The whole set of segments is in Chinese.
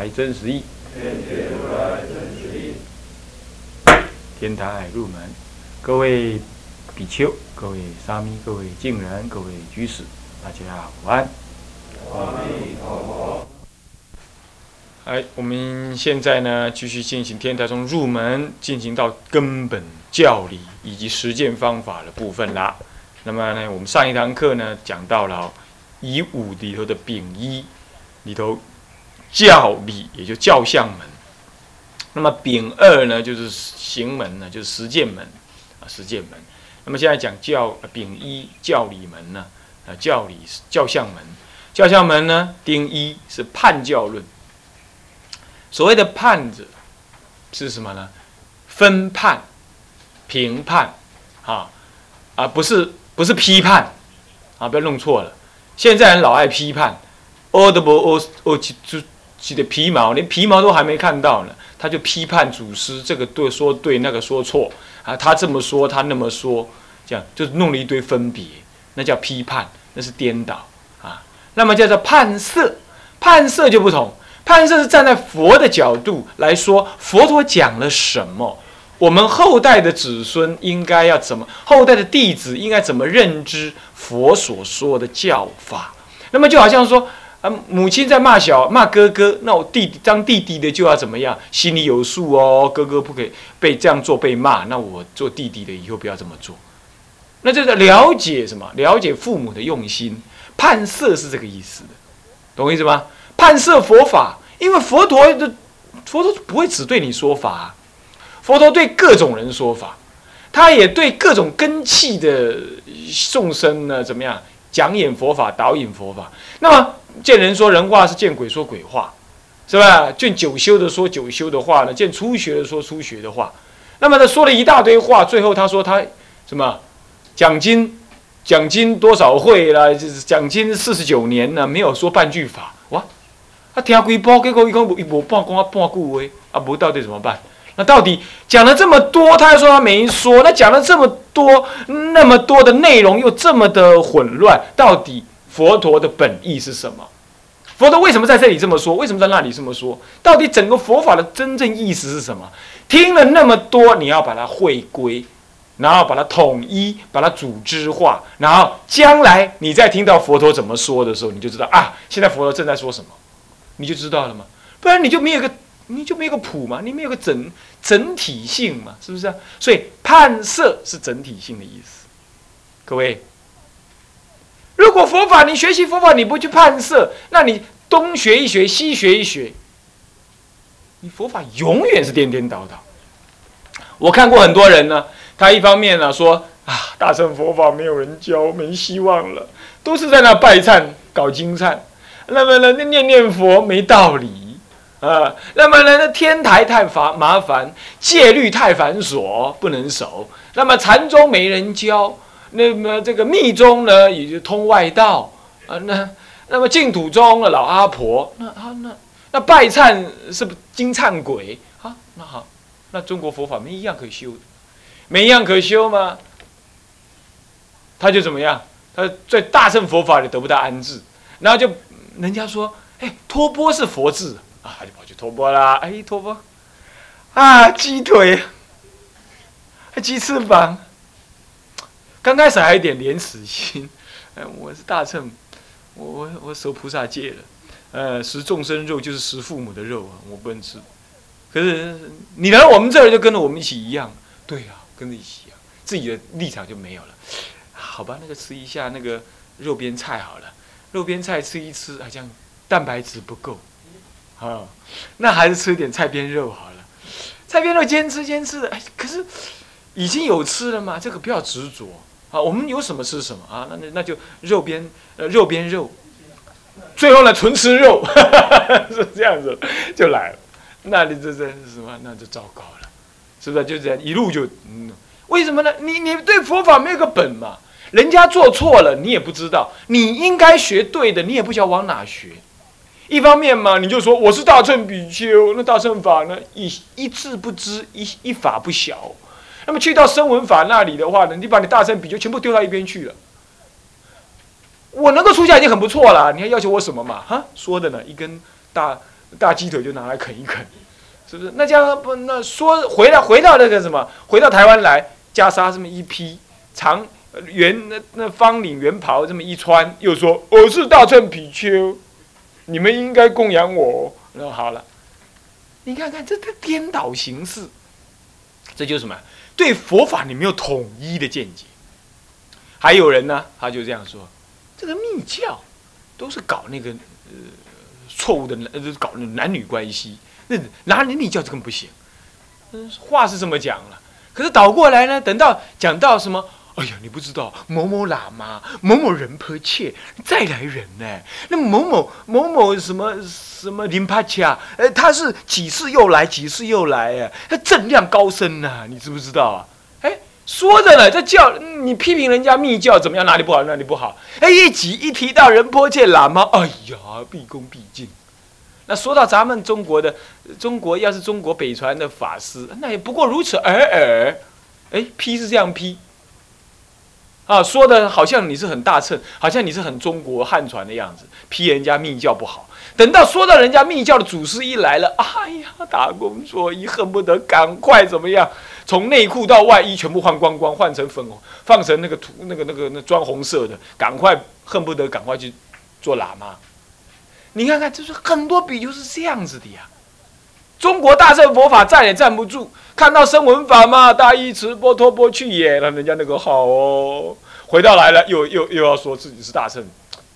来真实义。天台入门，各位比丘、各位沙弥、各位敬人、各位居士，大家午安。阿弥陀佛。哎，我们现在呢，继续进行天台中入门，进行到根本教理以及实践方法的部分啦。那么呢，我们上一堂课呢，讲到了以五里头的丙一里头教理，也就教相门。那么丙二呢，就是行门呢，就是实践门啊，实践门。那么现在讲教丙一教理门呢，啊，教理教相门，教相门呢，丁一是判教论。所谓的判者是什么呢？分判、评判，啊啊，不是不是批判啊，不要弄错了。现在人老爱批判，哦的不哦哦，就起的皮毛，连皮毛都还没看到呢。他就批判祖师这个对说对那个说错啊，他这么说他那么说，这样就弄了一堆分别，那叫批判，那是颠倒啊。那么叫做判色，判色就不同，判色是站在佛的角度来说，佛陀讲了什么，我们后代的子孙应该要怎么，后代的弟子应该怎么认知佛所说的教法。那么就好像说。啊，母亲在骂小骂哥哥，那我弟弟当弟弟的就要怎么样？心里有数哦，哥哥不可以被这样做被骂，那我做弟弟的以后不要这么做。那就是了解什么？了解父母的用心，判色是这个意思的，懂我意思吗？判色佛法，因为佛陀的佛陀不会只对你说法，佛陀对各种人说法，他也对各种根器的众生呢，怎么样讲演佛法，导引佛法。那么。见人说人话，是见鬼说鬼话，是吧？见九修的说九修的话呢，见初学的说初学的话。那么他说了一大堆话，最后他说他什么？奖金奖金多少会啦？就是奖金四十九年呢，没有说半句法哇！他听几波，结果一讲一无半讲啊半句话啊，不到底怎么办？那到底讲了这么多，他还说他没说，那讲了这么多那么多的内容又这么的混乱，到底？佛陀的本意是什么？佛陀为什么在这里这么说？为什么在那里这么说？到底整个佛法的真正意思是什么？听了那么多，你要把它汇归，然后把它统一，把它组织化，然后将来你再听到佛陀怎么说的时候，你就知道啊，现在佛陀正在说什么，你就知道了吗？不然你就没有个，你就没有个谱嘛，你没有个整整体性嘛，是不是啊？所以判色是整体性的意思，各位。如果佛法你学习佛法你不去判色，那你东学一学西学一学，你佛法永远是颠颠倒倒。我看过很多人呢，他一方面呢说啊，大乘佛法没有人教，没希望了，都是在那拜忏搞经忏，那么呢，那念念佛没道理啊，那么呢，那天台太烦麻烦，戒律太繁琐不能守，那么禅宗没人教。那么这个密宗呢，也就通外道啊。那那么净土宗的老阿婆，那啊那那拜忏是不金忏鬼啊？那好，那中国佛法没一样可修的，没一样可修吗？他就怎么样？他在大乘佛法里得不到安置，然后就人家说，哎，托钵是佛字啊，他就跑去托钵啦。哎，托钵啊，鸡腿，鸡翅膀。刚开始还有一点廉耻心，哎，我是大乘，我我我守菩萨戒了，呃，食众生肉就是食父母的肉啊，我不能吃。可是你来我们这儿就跟着我们一起一样，对啊，跟着一起啊，自己的立场就没有了。好吧，那个吃一下那个肉边菜好了，肉边菜吃一吃，好像蛋白质不够，啊，那还是吃点菜边肉好了。菜边肉坚吃坚吃的，哎，可是已经有吃了嘛，这个不要执着。啊，我们有什么吃什么啊？那那那就肉边呃肉边肉，最后呢，纯吃肉，是这样子，就来了。那你这这是什么？那就糟糕了，是不是？就这样一路就嗯，为什么呢？你你对佛法没有个本嘛？人家做错了，你也不知道，你应该学对的，你也不晓得往哪学。一方面嘛，你就说我是大乘比丘，那大乘法呢，一一字不知，一一法不晓。那么去到声闻法那里的话呢，你把你大乘比丘全部丢到一边去了。我能够出家已经很不错了，你还要求我什么嘛？哈，说的呢，一根大大鸡腿就拿来啃一啃，是不是？那这样不那说回来回到那个什么，回到台湾来，袈裟这么一披，长圆那那方领圆袍这么一穿，又说我是大乘比丘，你们应该供养我。那好了，你看看这这颠倒形式，这就是什么？对佛法你没有统一的见解。还有人呢，他就这样说。这个密教都是搞那个呃错误的呃搞那男女关系，那哪里密教这个不行？嗯，话是这么讲了，可是倒过来呢，等到讲到什么，哎呀，你不知道某某喇嘛、某某仁波切再来人呢？那某某某某什么什么林帕恰，呃，他是几次又来，几次又来哎？他正量高深呐，你知不知道啊？哎说着呢，这教你批评人家密教怎么样？哪里不好？哪里不好？哎，一提一提到仁波切喇嘛，哎呀，毕恭毕敬。那说到咱们中国的中国，要是中国北传的法师，那也不过如此而已。哎，批是这样批，啊，说的好像你是很大乘，好像你是很中国汉传的样子，批人家密教不好。等到说到人家密教的祖师一来了，哎呀，打工作揖，恨不得赶快怎么样？从内裤到外衣全部换光光，换成粉红，放成那个土那个那个那砖红色的，赶快恨不得赶快去做喇嘛。你看看，就是很多比就是这样子的呀。中国大乘佛法站也站不住，看到声闻法嘛，大依持波托波去也，那人家那个好哦，回到来了，又又又要说自己是大乘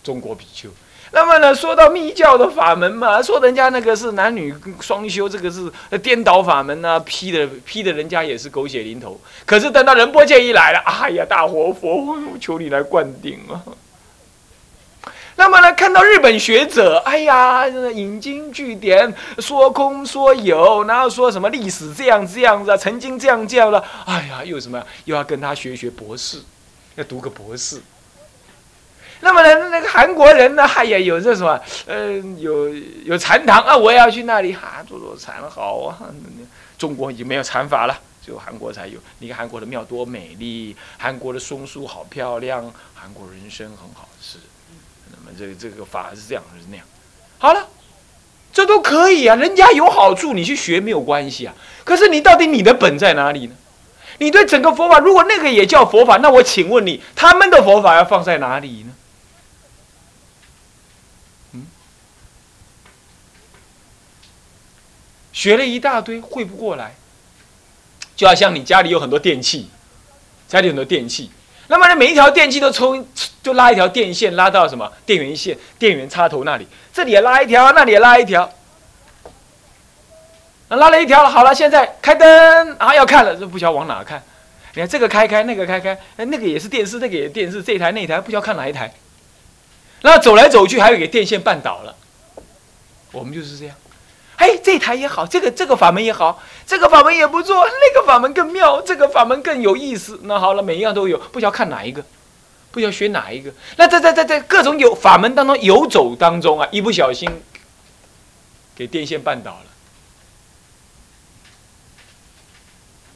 中国比丘。那么呢，说到密教的法门嘛，说人家那个是男女双修，这个是颠倒法门呐，批的批的人家也是狗血淋头。可是等到仁波切一来了，哎呀，大活佛，我求你来灌顶啊！那么呢，看到日本学者，哎呀，引经据典，说空说有，然后说什么历史这样这样子，曾经这样这样了，哎呀，又什么，又要跟他学学博士，要读个博士。那么呢，那个韩国人呢，哎呀，有这什么，嗯，有有禅堂啊，我也要去那里哈，做做禅好啊。中国已经没有禅法了，只有韩国才有。你看韩国的庙多美丽，韩国的松树好漂亮，韩国人参很好吃。这个这个法是这样，是那样。好了，这都可以啊，人家有好处，你去学没有关系啊。可是你到底你的本在哪里呢？你对整个佛法，如果那个也叫佛法，那我请问你，他们的佛法要放在哪里呢？嗯学了一大堆，会不过来，就要像你家里有很多电器，家里很多电器，那么呢，每一条电器都抽，就拉一条电线，拉到什么电源线、电源插头那里，这里也拉一条，那里也拉一条，拉了一条了，好了，现在开灯啊，要看了，这不晓得往哪看，你看这个开开，那个开开，哎，那个也是电视，那个也电视，这台那台不晓得看哪一台，那走来走去，还有给电线绊倒了，我们就是这样。哎，这台也好，这个这个法门也好，这个法门也不错，那个法门更妙，这个法门更有意思。那好了，每一样都有，不晓得看哪一个，不晓得学哪一个。那在在在在各种有法门当中游走当中啊，一不小心给电线绊倒了。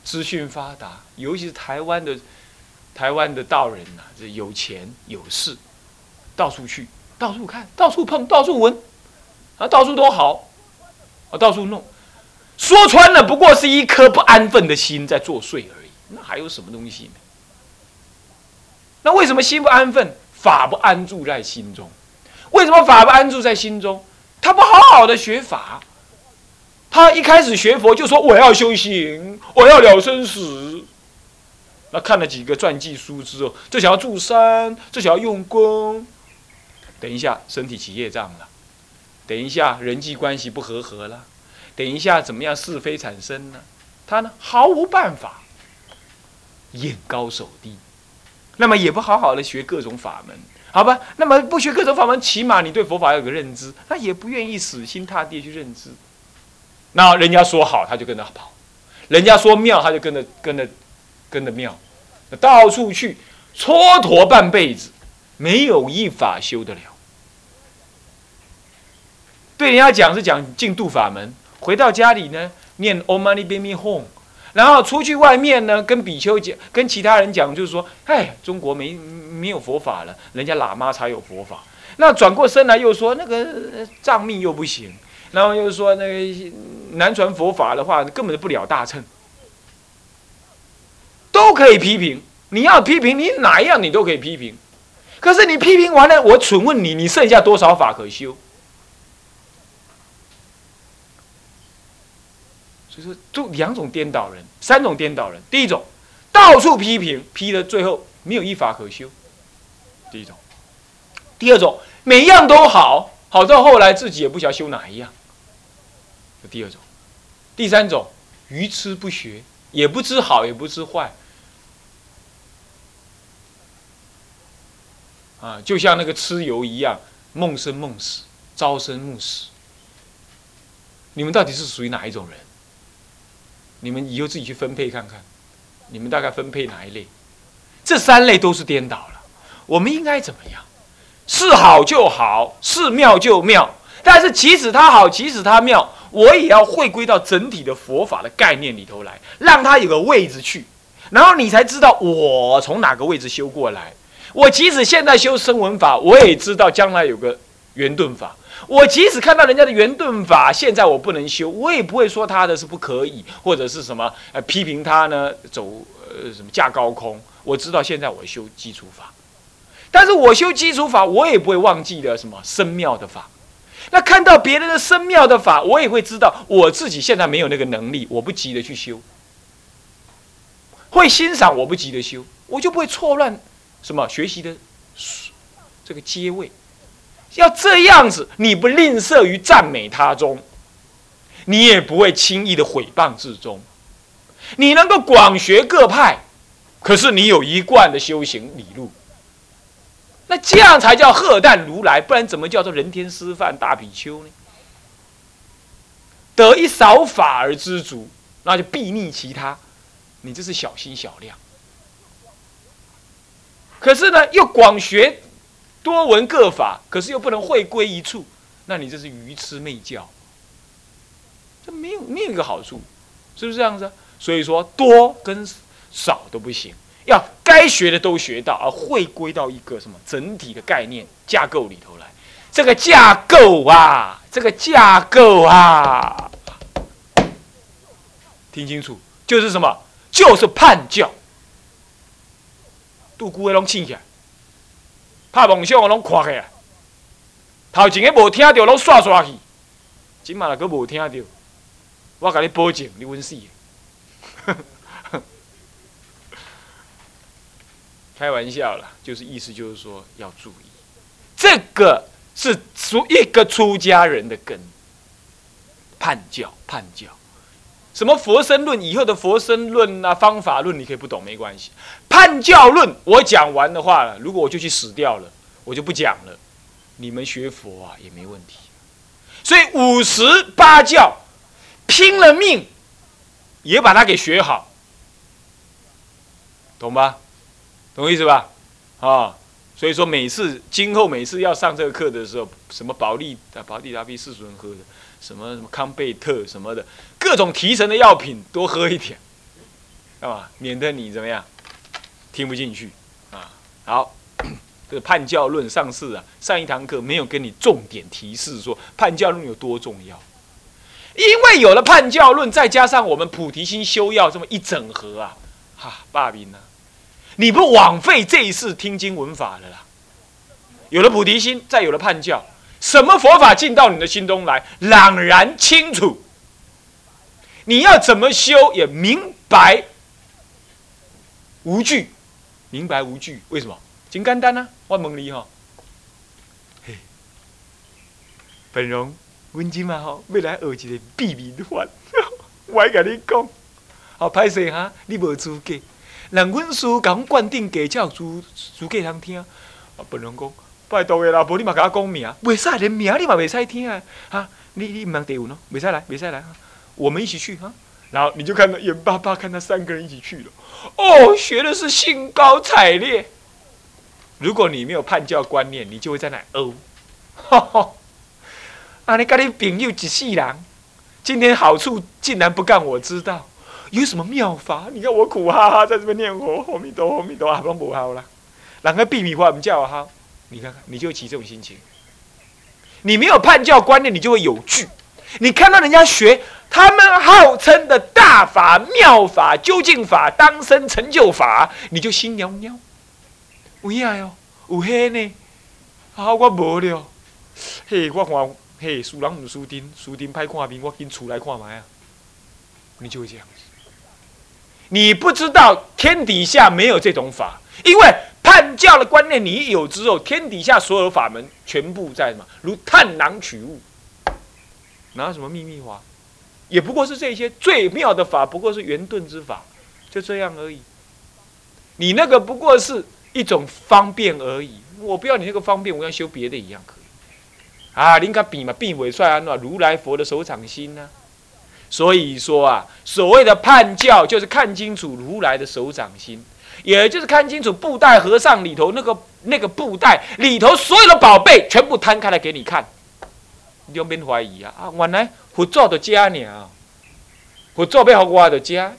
资讯发达，尤其是台湾的台湾的道人呐，这有钱有势，到处去，到处看，到处碰，到处闻，啊，到处都好。啊，到处弄，说穿了不过是一颗不安分的心在作祟而已。那还有什么东西呢？那为什么心不安分？法不安住在心中。为什么法不安住在心中？他不好好的学法，他一开始学佛就说我要修行，我要了生死。那看了几个传记书之后，就想要住山，就想要用功。等一下，身体起业障了。等一下，人际关系不和合了；等一下，怎么样是非产生呢？他呢，毫无办法，眼高手低，那么也不好好的学各种法门好吧？那么不学各种法门，起码你对佛法有个认知，他也不愿意死心塌地去认知。那人家说好，他就跟着跑；人家说妙，他就跟着跟着跟着妙，到处去蹉跎半辈子，没有一法修得了。对人家讲是讲净度法门，回到家里呢，念 Om Mani p a m e Hum，然后出去外面呢，跟比丘讲，跟其他人讲，就是说，哎，中国没没有佛法了，人家喇嘛才有佛法。那转过身来又说，那个藏密又不行，然后又说那个南传佛法的话，根本就不了大乘，都可以批评。你要批评，你哪一样你都可以批评。可是你批评完了，我请问你，你剩下多少法可修？就是，就两种颠倒人，三种颠倒人。第一种，到处批评，批的最后没有一法可修。第一种。第二种，每样都好，好到后来自己也不晓得修哪一样。第二种。第三种，愚痴不学，也不知好，也不知坏。啊，就像那个蚩尤一样，梦生梦死，朝生暮死。你们到底是属于哪一种人？你们以后自己去分配看看，你们大概分配哪一类？这三类都是颠倒了。我们应该怎么样？是好就好，是妙就妙。但是即使它好，即使它妙，我也要回归到整体的佛法的概念里头来，让它有个位置去，然后你才知道我从哪个位置修过来。我即使现在修声闻法，我也知道将来有个圆顿法。我即使看到人家的圆顿法，现在我不能修，我也不会说他的是不可以，或者是什么呃批评他呢？走呃什么架高空？我知道现在我修基础法，但是我修基础法，我也不会忘记了什么深妙的法。那看到别人的深妙的法，我也会知道我自己现在没有那个能力，我不急着去修。会欣赏，我不急着修，我就不会错乱什么学习的这个阶位。要这样子，你不吝啬于赞美他中，你也不会轻易的毁谤之中。你能够广学各派，可是你有一贯的修行理路，那这样才叫鹤诞如来，不然怎么叫做人天师范大比丘呢？得一少法而知足，那就避逆其他，你这是小心小量。可是呢，又广学。多闻各法，可是又不能会归一处，那你这是愚痴昧教，这没有没有一个好处，是不是这样子？所以说多跟少都不行，要该学的都学到，而会归到一个什么整体的概念架构里头来。这个架构啊，这个架构啊，听清楚，就是什么？就是叛教。杜姑威龙起来。拍梦想我拢看起来，头前个无听到拢刷刷去，今嘛个无听到，我甲你保证，你稳死。开玩笑啦，就是意思就是说要注意，这个是出一个出家人的根，叛教叛教，什么佛身论以后的佛身论啊方法论，你可以不懂没关系。叛教论，我讲完的话了，如果我就去死掉了，我就不讲了。你们学佛啊也没问题。所以五十八教拼了命也把它给学好，懂吧？懂意思吧？啊，所以说每次今后每次要上这个课的时候，什么保利啊、保利达 B 四十人喝的，什么什么康贝特什么的，各种提神的药品多喝一点，干嘛？免得你怎么样？听不进去啊！好，这个叛教论上次啊，上一堂课没有跟你重点提示说叛教论有多重要，因为有了叛教论，再加上我们菩提心修要这么一整合啊，哈，霸兵呢，你不枉费这一次听经闻法了啦。有了菩提心，再有了叛教，什么佛法进到你的心中来，朗然清楚，你要怎么修也明白无惧。明白无惧，为什么？真简单啊！我问你哈，嘿，本荣，阮今嘛吼要来学一个秘密法，我甲你讲，好歹势哈，你无资格。人阮师讲灌顶给教主，主给人听，啊，本人讲，拜托的啦，无你嘛甲我讲名，袂使连名你嘛袂使听啊，哈，你你唔通地文哦，袂使来，袂使来，我们一起去哈。然后你就看到眼巴巴看他三个人一起去了，哦，学的是兴高采烈。如果你没有叛教观念，你就会在那哦，哈哈，啊，你跟你朋友一世人，今天好处竟然不干我知道，有什么妙法？你看我苦哈哈在这边念佛，阿弥陀，阿弥陀，还帮不好啦。人个秘密话我们叫哈，你看看，你就起这种心情。你没有叛教观念，你就会有惧。你看到人家学他们号称的大法、妙法、究竟法、当生成就法，你就心袅袅。有啊哟，有嘿呢。啊，我无了。嘿，我看嘿，输人唔输丁，输丁歹看面，我紧出来看卖啊。你就会这样子。你不知道天底下没有这种法，因为。叛教的观念，你一有之后，天底下所有法门全部在什么？如探囊取物，哪有什么秘密法？也不过是这些最妙的法，不过是圆顿之法，就这样而已。你那个不过是一种方便而已。我不要你那个方便，我要修别的一样可以。啊，你看比嘛，比伟帅安，那如来佛的手掌心呢？所以说啊，所谓的叛教，就是看清楚如来的手掌心。也就是看清楚布袋和尚里头那个那个布袋里头所有的宝贝全部摊开来给你看，你就免怀疑啊！啊，原来佛祖的家呢，佛祖要好我的家，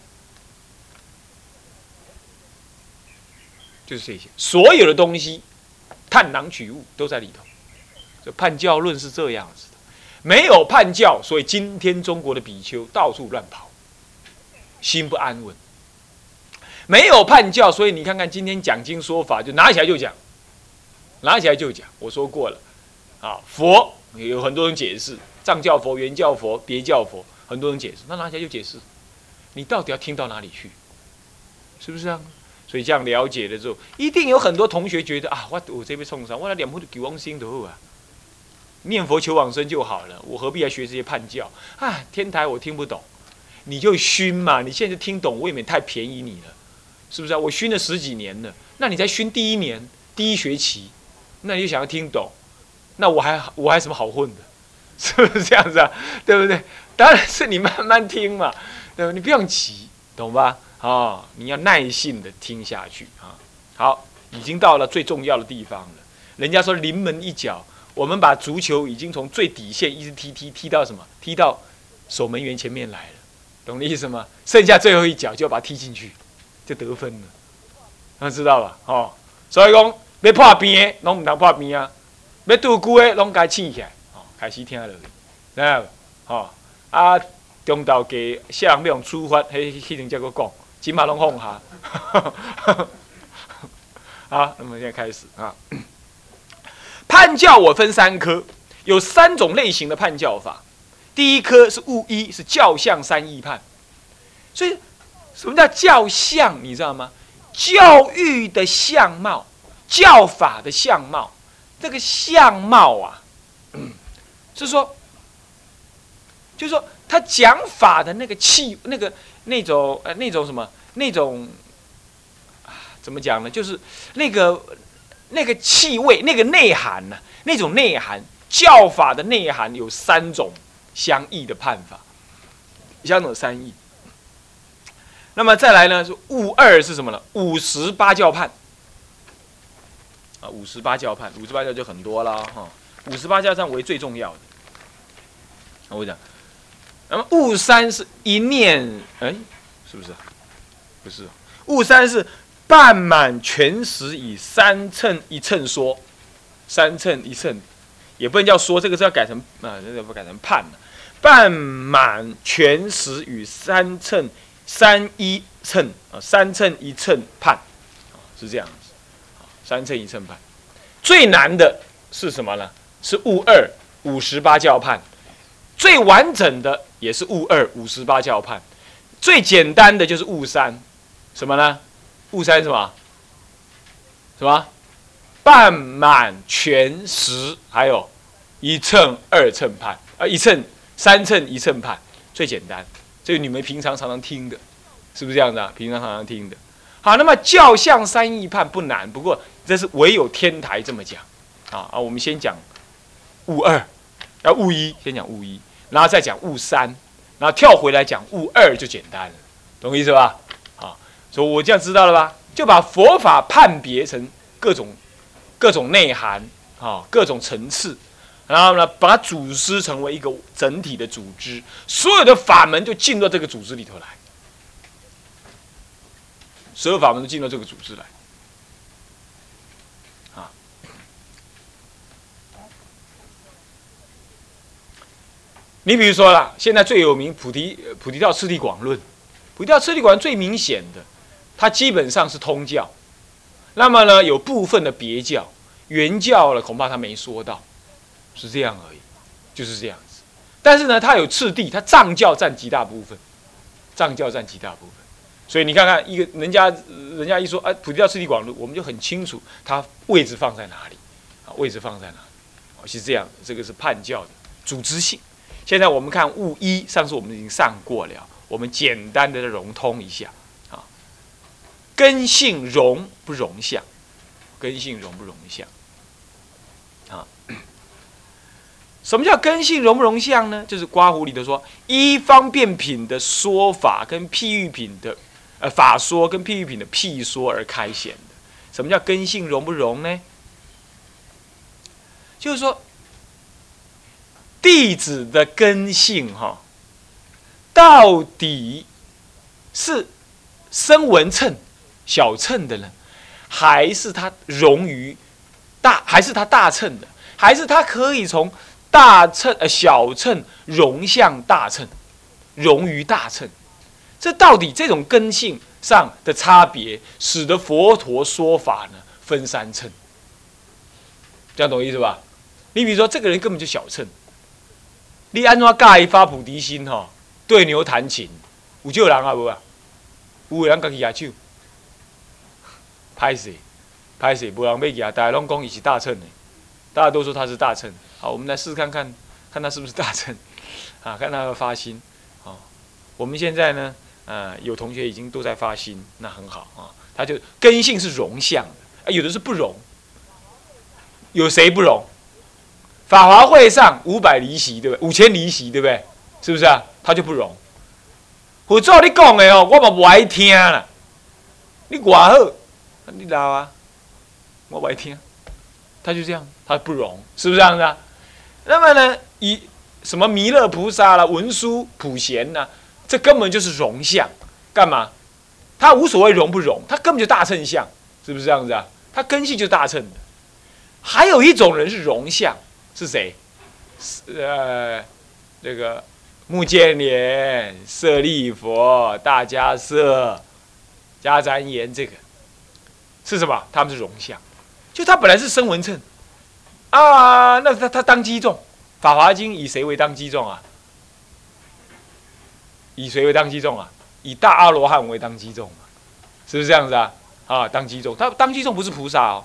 就是这些所有的东西，探囊取物都在里头。这叛教论是这样子的，没有叛教，所以今天中国的比丘到处乱跑，心不安稳。没有叛教，所以你看看今天讲经说法，就拿起来就讲，拿起来就讲。我说过了，啊，佛有很多人解释，藏教佛、原教佛、别教佛，很多人解释，那拿起来就解释。你到底要听到哪里去？是不是啊？所以这样了解了之后，一定有很多同学觉得啊，我我这边冲上，我来两步给往生的后啊，念佛求往生就好了，我何必要学这些叛教啊？天台我听不懂，你就熏嘛，你现在听懂未免太便宜你了。是不是啊？我熏了十几年了，那你才熏第一年第一学期，那你就想要听懂，那我还我还什么好混的？是不是这样子啊？对不对？当然是你慢慢听嘛，对吧？你不用急，懂吧？啊，你要耐心的听下去啊。好，已经到了最重要的地方了。人家说临门一脚，我们把足球已经从最底线一直踢踢踢到什么？踢到守门员前面来了，懂的意思吗？剩下最后一脚就要把它踢进去。就得分了，那知道吧？哦，所以讲要破边的，拢唔通破边啊；要拄久的，拢该醒起来，哦，开始听落去，知道？哦，啊，中道给下人要用处罚，迄迄阵才个讲，起码拢放下。好，那么现在开始啊。判教我分三科，有三种类型的判教法。第一科是物一，是教相三义判，所以。什么叫教相？你知道吗？教育的相貌，教法的相貌，这个相貌啊，是说，就是说，他讲法的那个气，那个那种呃，那种什么，那种怎么讲呢？就是那个那个气味，那个内涵呢？那种内涵，教法的内涵有三种相异的判法，相种三义。那么再来呢？是物二是什么呢？五十八教判啊，五十八教判，五十八教就很多了哈。五十八教上为最重要的。我讲，那么悟三是一念，哎，是不是？不是，悟三是半满全实以三乘一乘说，三乘一乘，也不能叫说，这个是要改成啊，这个不改成判了。半满全实与三乘。三一称啊，三称一称判，是这样子，三称一称判，最难的是什么呢？是物二五十八教判，最完整的也是物二五十八教判，最简单的就是物三，什么呢？物三什么？什么？半满全实，还有一称二称判啊，一称三称一称判，最简单。这个你们平常常常听的，是不是这样子啊？平常常常听的。好，那么教相三义判不难，不过这是唯有天台这么讲啊啊！我们先讲物二，要物一，先讲物一，然后再讲物三，然后跳回来讲物二就简单了，懂我意思吧？啊，所以我这样知道了吧？就把佛法判别成各种各种内涵啊，各种层次。然后呢，把组织成为一个整体的组织，所有的法门就进到这个组织里头来，所有法门都进到这个组织来，啊。你比如说啦，现在最有名《菩提菩提道次第广论》，《菩提道次第广论》最明显的，它基本上是通教，那么呢，有部分的别教、原教了，恐怕他没说到。是这样而已，就是这样子。但是呢，它有次第，它藏教占极大部分，藏教占极大部分。所以你看看，一个人家人家一说，哎，普提教次第广论，我们就很清楚它位置放在哪里，啊，位置放在哪里，是这样。这个是叛教的组织性。现在我们看物一，上次我们已经上过了，我们简单的融通一下啊。根性融不融相，根性融不融相。什么叫根性容不容相呢？就是刮胡里头说，一方便品的说法跟譬喻品的，呃法说跟譬喻品的譬说而开显的。什么叫根性容不容呢？就是说，弟子的根性哈，到底是声闻称、小称的人，还是他融于大，还是他大称的，还是他可以从。大乘呃小乘融向大乘，融于大乘，这到底这种根性上的差别，使得佛陀说法呢分三乘，这样懂意思吧？你比如说这个人根本就小乘，你安怎盖发菩提心哈？对牛弹琴，有救人啊无啊？有人家己也手，拍死，拍死，无人要举，大家拢讲伊是大乘的，大家都说他是大乘。好，我们来试试看看，看他是不是大乘，啊，看他的发心，好，我们现在呢，呃，有同学已经都在发心，那很好啊，他就根性是容相的，有的是不容，有谁不容？法华会上五百离席，对不对？五千离席，对不对？是不是啊？他就不容。我做你讲的哦，我嘛不爱听啦。你外好，你老啊，我不爱听，他就这样，他不容，是不是这样子啊？那么呢，以什么弥勒菩萨啦、文殊普贤呐，这根本就是容相，干嘛？他无所谓容不容，他根本就大乘相，是不是这样子啊？他根性就大乘的。还有一种人是容相，是谁？呃，这个目犍连、舍利佛、大迦叶、迦旃延，这个是什么？他们是容相，就他本来是声闻乘。啊，那他他当机众，《法华经》以谁为当机众啊？以谁为当机众啊？以大阿罗汉为当机众嘛？是不是这样子啊？啊，当机众，他当机众不是菩萨哦。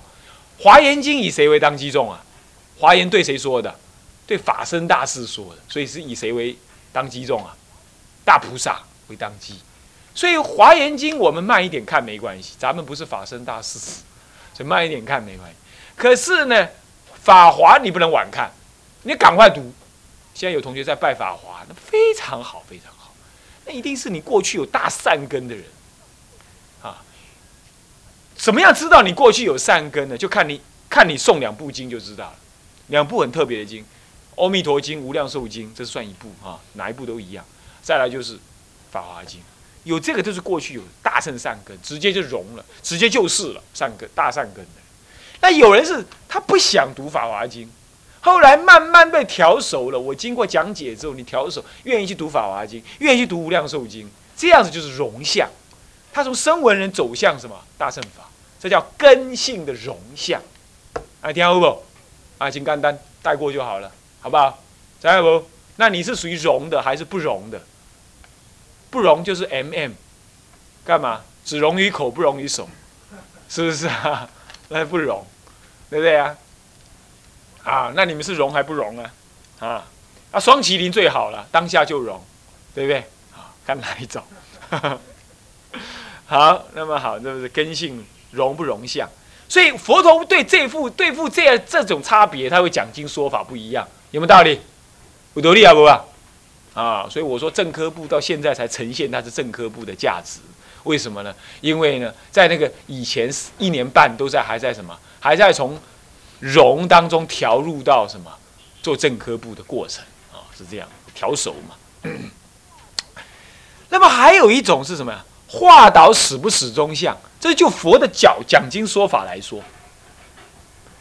《华严经》以谁为当机众啊？华严对谁说的？对法身大士说的，所以是以谁为当机众啊？大菩萨为当机。所以《华严经》我们慢一点看没关系，咱们不是法身大士，所以慢一点看没关系。可是呢？法华你不能晚看，你赶快读。现在有同学在拜法华，那非常好，非常好。那一定是你过去有大善根的人啊。怎么样知道你过去有善根呢？就看你看你诵两部经就知道了。两部很特别的经，《阿弥陀经》《无量寿经》，这算一部啊，哪一部都一样。再来就是《法华经》，有这个就是过去有大乘善根，直接就融了，直接就是了善根大善根的。那有人是他不想读《法华经》，后来慢慢被调熟了。我经过讲解之后，你调熟，愿意去读《法华经》，愿意去读《无量寿经》，这样子就是融相。他从声闻人走向什么大乘法，这叫根性的融相。啊，听好不？啊，请干单带过就好了，好不好？再不？那你是属于融的还是不融的？不融就是 M M，干嘛？只融于口，不融于手，是不是啊？那不融。对不对啊？啊，那你们是融还不融啊？啊，啊，双麒麟最好了，当下就融，对不对？啊，看哪一种？好，那么好，这不是根性融不融相？所以佛陀对这副对付这样这种差别，他会讲经说法不一样，有没有道理？有道理啊不啊？啊，所以我说正科部到现在才呈现它是正科部的价值，为什么呢？因为呢，在那个以前一年半都在还在什么，还在从融当中调入到什么做正科部的过程啊，是这样调熟嘛。那么还有一种是什么呀？化导始不始终相，这就佛的讲讲经说法来说，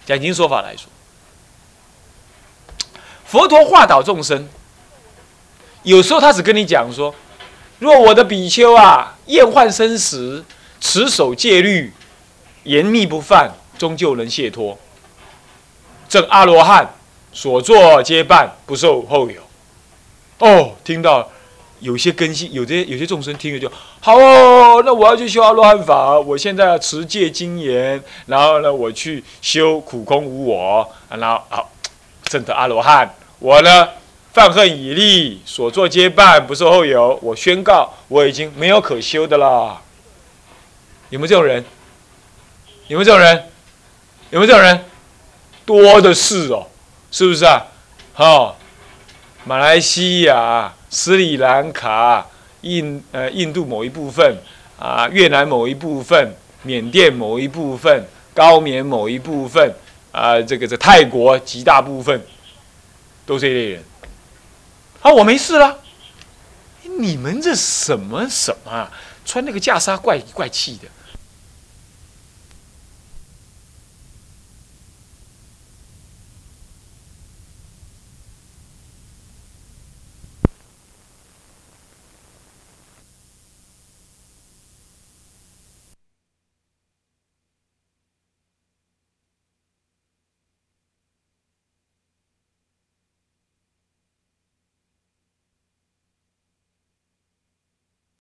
讲经说法来说，佛陀化导众生，有时候他只跟你讲说，若我的比丘啊，厌患生死，持守戒律，严密不犯，终究能解脱。正阿罗汉所作皆办，不受后有。哦，听到。有些根性，有些有些众生听了就好哦。那我要去修阿罗汉法，我现在要持戒精严，然后呢，我去修苦空无我，然后好证得阿罗汉。我呢，犯恨已立，所作皆办，不受后有。我宣告，我已经没有可修的了。有没有这种人？有没有这种人？有没有这种人？多的是哦，是不是啊？好，马来西亚。斯里兰卡、印呃印度某一部分啊，越南某一部分，缅甸某一部分，高棉某一部分啊，这个这泰国极大部分，都是这类人。啊，我没事了。你们这什么什么啊？穿那个袈裟怪怪气的。